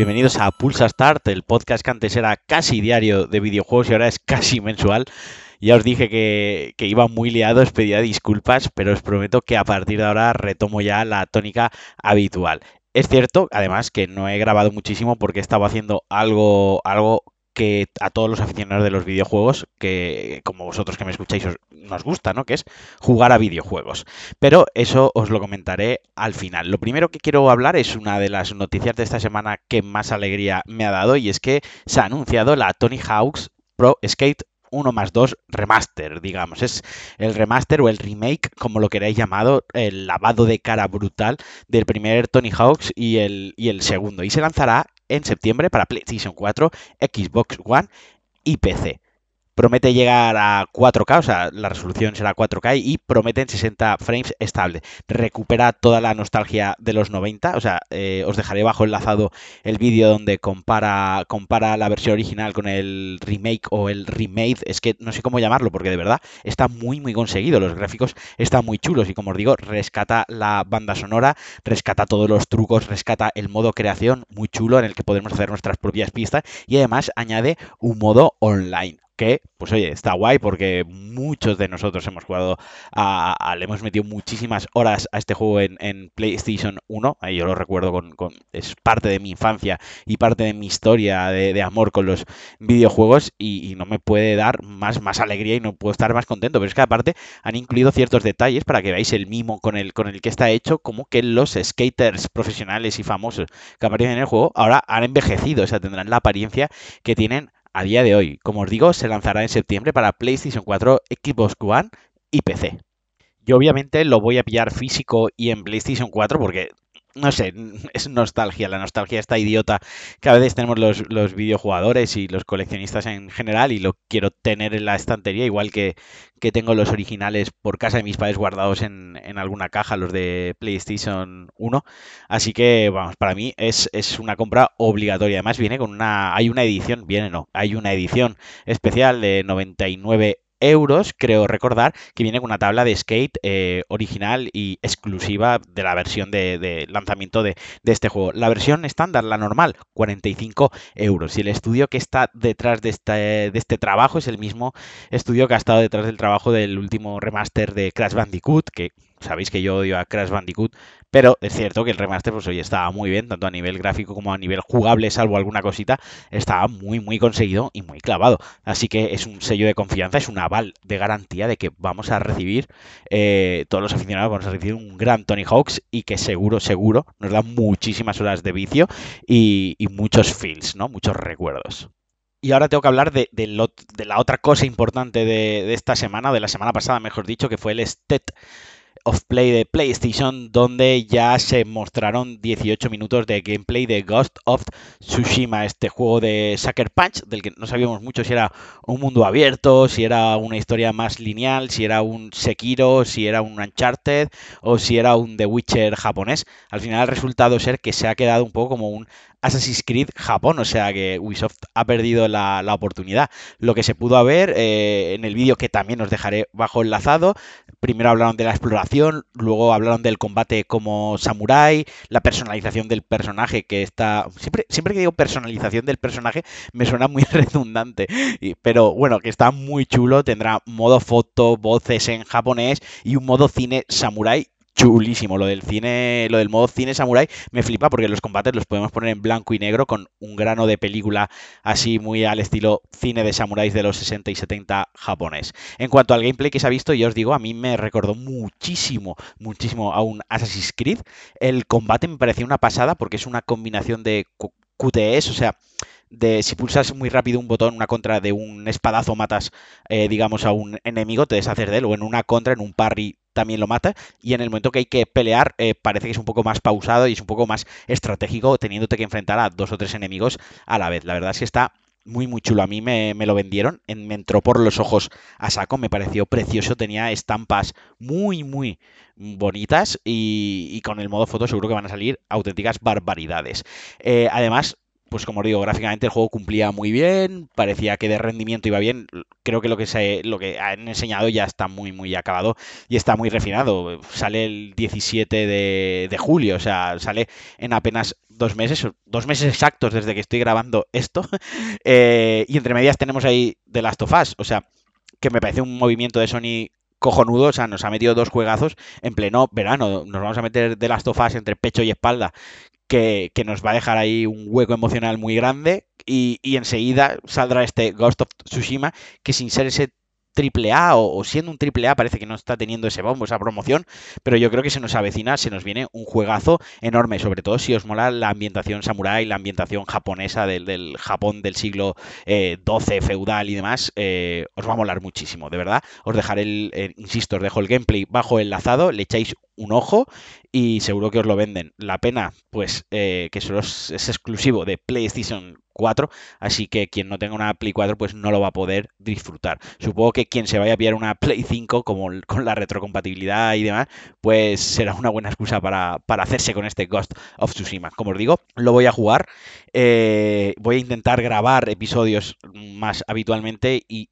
bienvenidos a Pulsa Start, el podcast que antes era casi diario de videojuegos y ahora es casi mensual. Ya os dije que, que iba muy liado, os pedía disculpas, pero os prometo que a partir de ahora retomo ya la tónica habitual. Es cierto, además, que no he grabado muchísimo porque estaba haciendo algo, algo que a todos los aficionados de los videojuegos, que como vosotros que me escucháis os, nos gusta, ¿no? Que es jugar a videojuegos. Pero eso os lo comentaré al final. Lo primero que quiero hablar es una de las noticias de esta semana que más alegría me ha dado y es que se ha anunciado la Tony Hawk's Pro Skate 1 más 2 remaster, digamos. Es el remaster o el remake, como lo queráis llamado, el lavado de cara brutal del primer Tony Hawk's y el, y el segundo. Y se lanzará en septiembre para PlayStation 4, Xbox One y PC promete llegar a 4K, o sea, la resolución será 4K y prometen 60 frames estable. Recupera toda la nostalgia de los 90, o sea, eh, os dejaré bajo enlazado el vídeo donde compara, compara la versión original con el remake o el remade, es que no sé cómo llamarlo porque de verdad está muy muy conseguido, los gráficos están muy chulos y como os digo, rescata la banda sonora, rescata todos los trucos, rescata el modo creación muy chulo en el que podemos hacer nuestras propias pistas y además añade un modo online que, pues oye, está guay porque muchos de nosotros hemos jugado, le hemos metido muchísimas horas a este juego en, PlayStation 1, ahí yo lo recuerdo con, es parte de mi infancia y parte de mi historia de, amor con los videojuegos y, no me puede dar más, más alegría y no puedo estar más contento, pero es que aparte han incluido ciertos detalles para que veáis el mimo con el, con el que está hecho, como que los skaters profesionales y famosos que aparecen en el juego ahora han envejecido, o sea, tendrán la apariencia que tienen a día de hoy. Como os digo, se lanzará en septiembre para PlayStation 4, Xbox One y PC. Yo obviamente lo voy a pillar físico y en PlayStation 4 porque no sé, es nostalgia, la nostalgia está idiota que a veces tenemos los, los, videojugadores y los coleccionistas en general y lo quiero tener en la estantería, igual que, que tengo los originales por casa de mis padres guardados en, en, alguna caja, los de PlayStation 1. Así que, vamos, para mí es, es, una compra obligatoria. Además viene con una, hay una edición, viene no, hay una edición especial de 99 euros, creo recordar, que viene con una tabla de skate eh, original y exclusiva de la versión de, lanzamiento de, este juego. La versión estándar, la normal, 45 euros. Y el estudio que está detrás de este, de este trabajo es el mismo estudio que ha estado detrás del trabajo del último remaster de Crash Bandicoot, que sabéis que yo odio a Crash Bandicoot, pero es cierto que el remaster, pues hoy estaba muy bien, tanto a nivel gráfico como a nivel jugable, salvo alguna cosita, estaba muy, muy conseguido y muy clavado. Así que es un sello de confianza, es un aval de garantía de que vamos a recibir, eh, todos los aficionados vamos a recibir un gran Tony Hawks y que seguro, seguro nos da muchísimas horas de vicio y, muchos feels, ¿no? Muchos recuerdos. Y ahora tengo que hablar de, la otra cosa importante de, de, esta semana, de la semana pasada, mejor dicho, que fue el STET of Play de PlayStation, donde ya se mostraron 18 minutos de gameplay de Ghost of Tsushima, este juego de Sucker Punch, del que no sabíamos mucho si era un mundo abierto, si era una historia más lineal, si era un Sekiro, si era un Uncharted o si era un The Witcher japonés. Al final ha resultado ser que se ha quedado un poco como un Assassin's Creed Japón, o sea que Ubisoft ha perdido la, oportunidad. Lo que se pudo ver eh, en el vídeo que también os dejaré bajo enlazado, primero hablaron de la exploración, luego hablaron del combate como samurai, la personalización del personaje que está... Siempre, siempre que digo personalización del personaje me suena muy redundante, pero bueno, que está muy chulo, tendrá modo foto, voces en japonés y un modo cine samurai chulísimo. Lo del cine, lo del modo cine samurai me flipa porque los combates los podemos poner en blanco y negro con un grano de película así muy al estilo cine de samuráis de los 60 y 70 japonés. En cuanto al gameplay que se ha visto, yo os digo, a mí me recordó muchísimo, muchísimo a un Assassin's Creed. El combate me parecía una pasada porque es una combinación de QTEs, o sea, de si pulsas muy rápido un botón, una contra de un espadazo matas, eh, digamos, a un enemigo, te deshaces de él, o en una contra, en un parry también lo mata, y en el momento que hay que pelear eh, parece que es un poco más pausado y es un poco más estratégico teniéndote que enfrentar a dos o tres enemigos a la vez. La verdad es que está muy muy chulo. A mí me, lo vendieron, me entró por los ojos a saco, me pareció precioso, tenía estampas muy muy bonitas y, con el modo foto seguro que van a salir auténticas barbaridades. Eh, además, pues como digo, gráficamente el juego cumplía muy bien, parecía que de rendimiento iba bien. Creo que lo que se, lo que han enseñado ya está muy, muy acabado y está muy refinado. Sale el 17 de, de julio, o sea, sale en apenas dos meses, dos meses exactos desde que estoy grabando esto. Eh, y entre medias tenemos ahí The Last of Us, o sea, que me parece un movimiento de Sony cojonudo, o sea, nos ha metido dos juegazos en pleno verano. Nos vamos a meter The Last of Us entre pecho y espalda, que, nos va a dejar ahí un hueco emocional muy grande. Y, y, enseguida saldrá este Ghost of Tsushima, que sin ser ese triple A o, siendo un triple A parece que no está teniendo ese bombo, esa promoción, pero yo creo que se nos avecina, se nos viene un juegazo enorme, sobre todo si os mola la ambientación samurai, la ambientación japonesa del, Japón del siglo XII, eh, feudal y demás, eh, os va a molar muchísimo, de verdad. Os dejaré el, insisto, os dejo el gameplay bajo enlazado, le echáis un ojo y seguro que os lo venden. La pena, pues, eh, que solo es, exclusivo de PlayStation 4, así que quien no tenga una Play 4 pues no lo va a poder disfrutar. Supongo que quien se vaya a pillar una Play 5 como con la retrocompatibilidad y demás, pues será una buena excusa para, para hacerse con este Ghost of Tsushima. Como os digo, lo voy a jugar eh, voy a intentar grabar episodios más habitualmente y,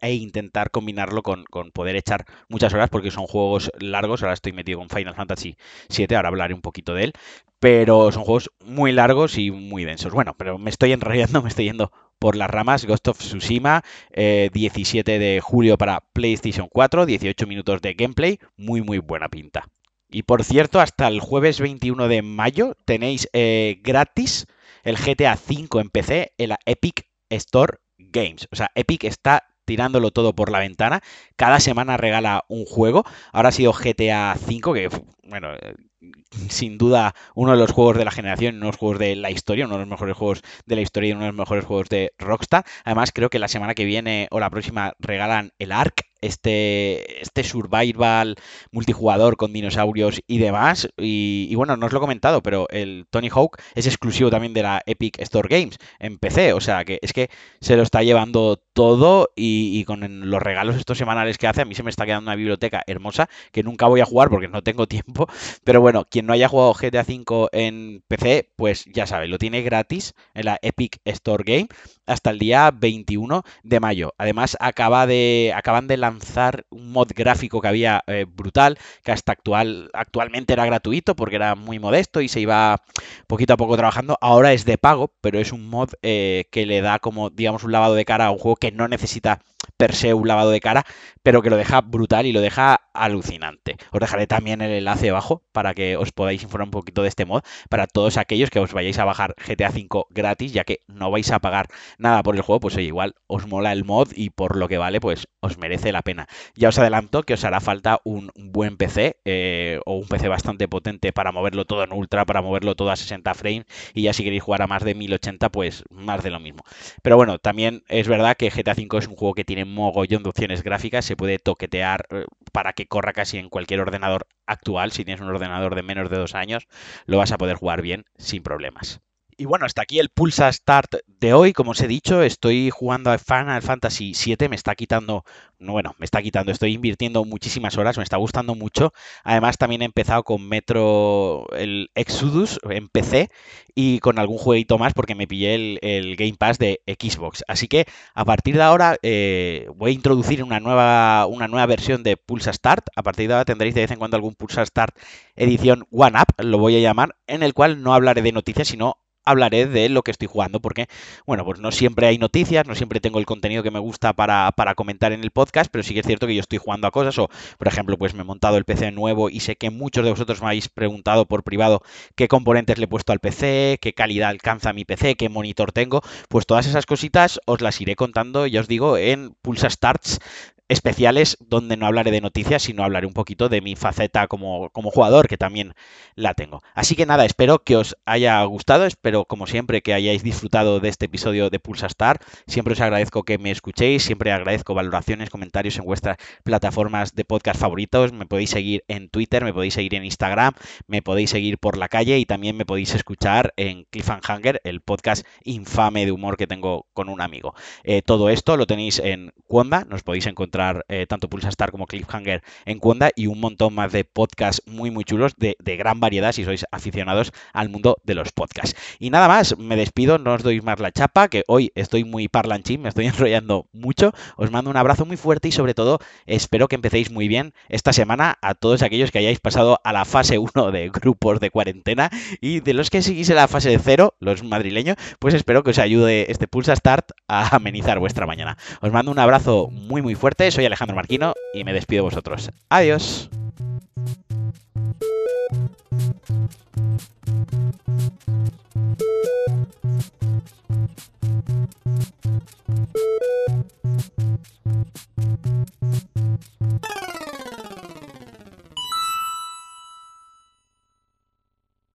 e intentar combinarlo con, poder echar muchas horas porque son juegos largos. Ahora estoy metido con Final Fantasy VII, ahora hablaré un poquito de él. Pero son juegos muy largos y muy densos. Bueno, pero me estoy enrollando, me estoy yendo por las ramas. Ghost of Tsushima, 17 eh, de julio para PlayStation 4, 18 minutos de gameplay, muy muy buena pinta. Y por cierto, hasta el jueves 21 de mayo tenéis eh, gratis el GTA V en PC en la Epic Store Games. O sea, Epic está tirándolo todo por la ventana. Cada semana regala un juego. Ahora ha sido GTA V, que, bueno, eh, sin duda uno de los juegos de la generación, uno de los juegos de la historia, uno de los mejores juegos de la historia y uno de los mejores juegos de Rockstar. Además, creo que la semana que viene o la próxima regalan el ARC, este, este survival multijugador con dinosaurios y demás. Y, bueno, no os lo he comentado, pero el Tony Hawk es exclusivo también de la Epic Store Games en PC. O sea que es que se lo está llevando todo y, con los regalos estos semanales que hace, a mí se me está quedando una biblioteca hermosa que nunca voy a jugar porque no tengo tiempo. Pero bueno, quien no haya jugado GTA V en PC, pues ya sabe, lo tiene gratis en la Epic Store Game hasta el día 21 de mayo. Además, acaba de, acaban de lanzar un mod gráfico que había eh, brutal, que hasta actual, actualmente era gratuito porque era muy modesto y se iba poquito a poco trabajando. Ahora es de pago, pero es un mod eh, que le da como, digamos, un lavado de cara a un juego que no necesita per se un lavado de cara, pero que lo deja brutal y lo deja alucinante. Os dejaré también el enlace abajo para que os podáis informar un poquito de este mod para todos aquellos que os vayáis a bajar GTA V gratis, ya que no vais a pagar nada por el juego, pues oye, igual os mola el mod y por lo que vale, pues os merece la pena. Ya os adelanto que os hará falta un buen PC eh, o un PC bastante potente para moverlo todo en ultra, para moverlo todo a 60 frames y ya si queréis jugar a más de 1080, pues más de lo mismo. Pero bueno, también es verdad que GTA V es un juego que tiene mogollón de opciones gráficas, se puede toquetear eh, para que corra casi en cualquier ordenador actual. Si tienes un ordenador de menos de dos años, lo vas a poder jugar bien sin problemas. Y bueno, hasta aquí el Pulsa Start de hoy. Como os he dicho, estoy jugando a Final Fantasy VII. Me está quitando, bueno, me está quitando, estoy invirtiendo muchísimas horas, me está gustando mucho. Además, también he empezado con Metro, el Exodus en PC y con algún jueguito más porque me pillé el, Game Pass de Xbox. Así que a partir de ahora eh, voy a introducir una nueva, una nueva versión de Pulsa Start. A partir de ahora tendréis de vez en cuando algún Pulsa Start edición One Up, lo voy a llamar, en el cual no hablaré de noticias, sino hablaré de lo que estoy jugando, porque, bueno, pues no siempre hay noticias, no siempre tengo el contenido que me gusta para, comentar en el podcast, pero sí que es cierto que yo estoy jugando a cosas, o, por ejemplo, pues me he montado el PC nuevo y sé que muchos de vosotros me habéis preguntado por privado qué componentes le he puesto al PC, qué calidad alcanza mi PC, qué monitor tengo, pues todas esas cositas os las iré contando, ya os digo, en Pulsa Starts especiales donde no hablaré de noticias, sino hablaré un poquito de mi faceta como, como, jugador, que también la tengo. Así que nada, espero que os haya gustado, espero como siempre que hayáis disfrutado de este episodio de Pulsa Star. Siempre os agradezco que me escuchéis, siempre agradezco valoraciones, comentarios en vuestras plataformas de podcast favoritos. Me podéis seguir en Twitter, me podéis seguir en Instagram, me podéis seguir por la calle y también me podéis escuchar en Cliffhanger, el podcast infame de humor que tengo con un amigo. Eh, todo esto lo tenéis en Cuonda, nos podéis encontrar eh, tanto Pulsa Star como Cliffhanger en Cuenda y un montón más de podcasts muy muy chulos de, de gran variedad si sois aficionados al mundo de los podcasts. Y nada más, me despido, no os doy más la chapa, que hoy estoy muy parlanchín, me estoy enrollando mucho. Os mando un abrazo muy fuerte y sobre todo espero que empecéis muy bien esta semana a todos aquellos que hayáis pasado a la fase 1 de grupos de cuarentena y de los que seguís en la fase 0, los madrileños, pues espero que os ayude este Pulsa Start a amenizar vuestra mañana. Os mando un abrazo muy muy fuerte, soy Alejandro Marquino y me despido de vosotros. Adiós.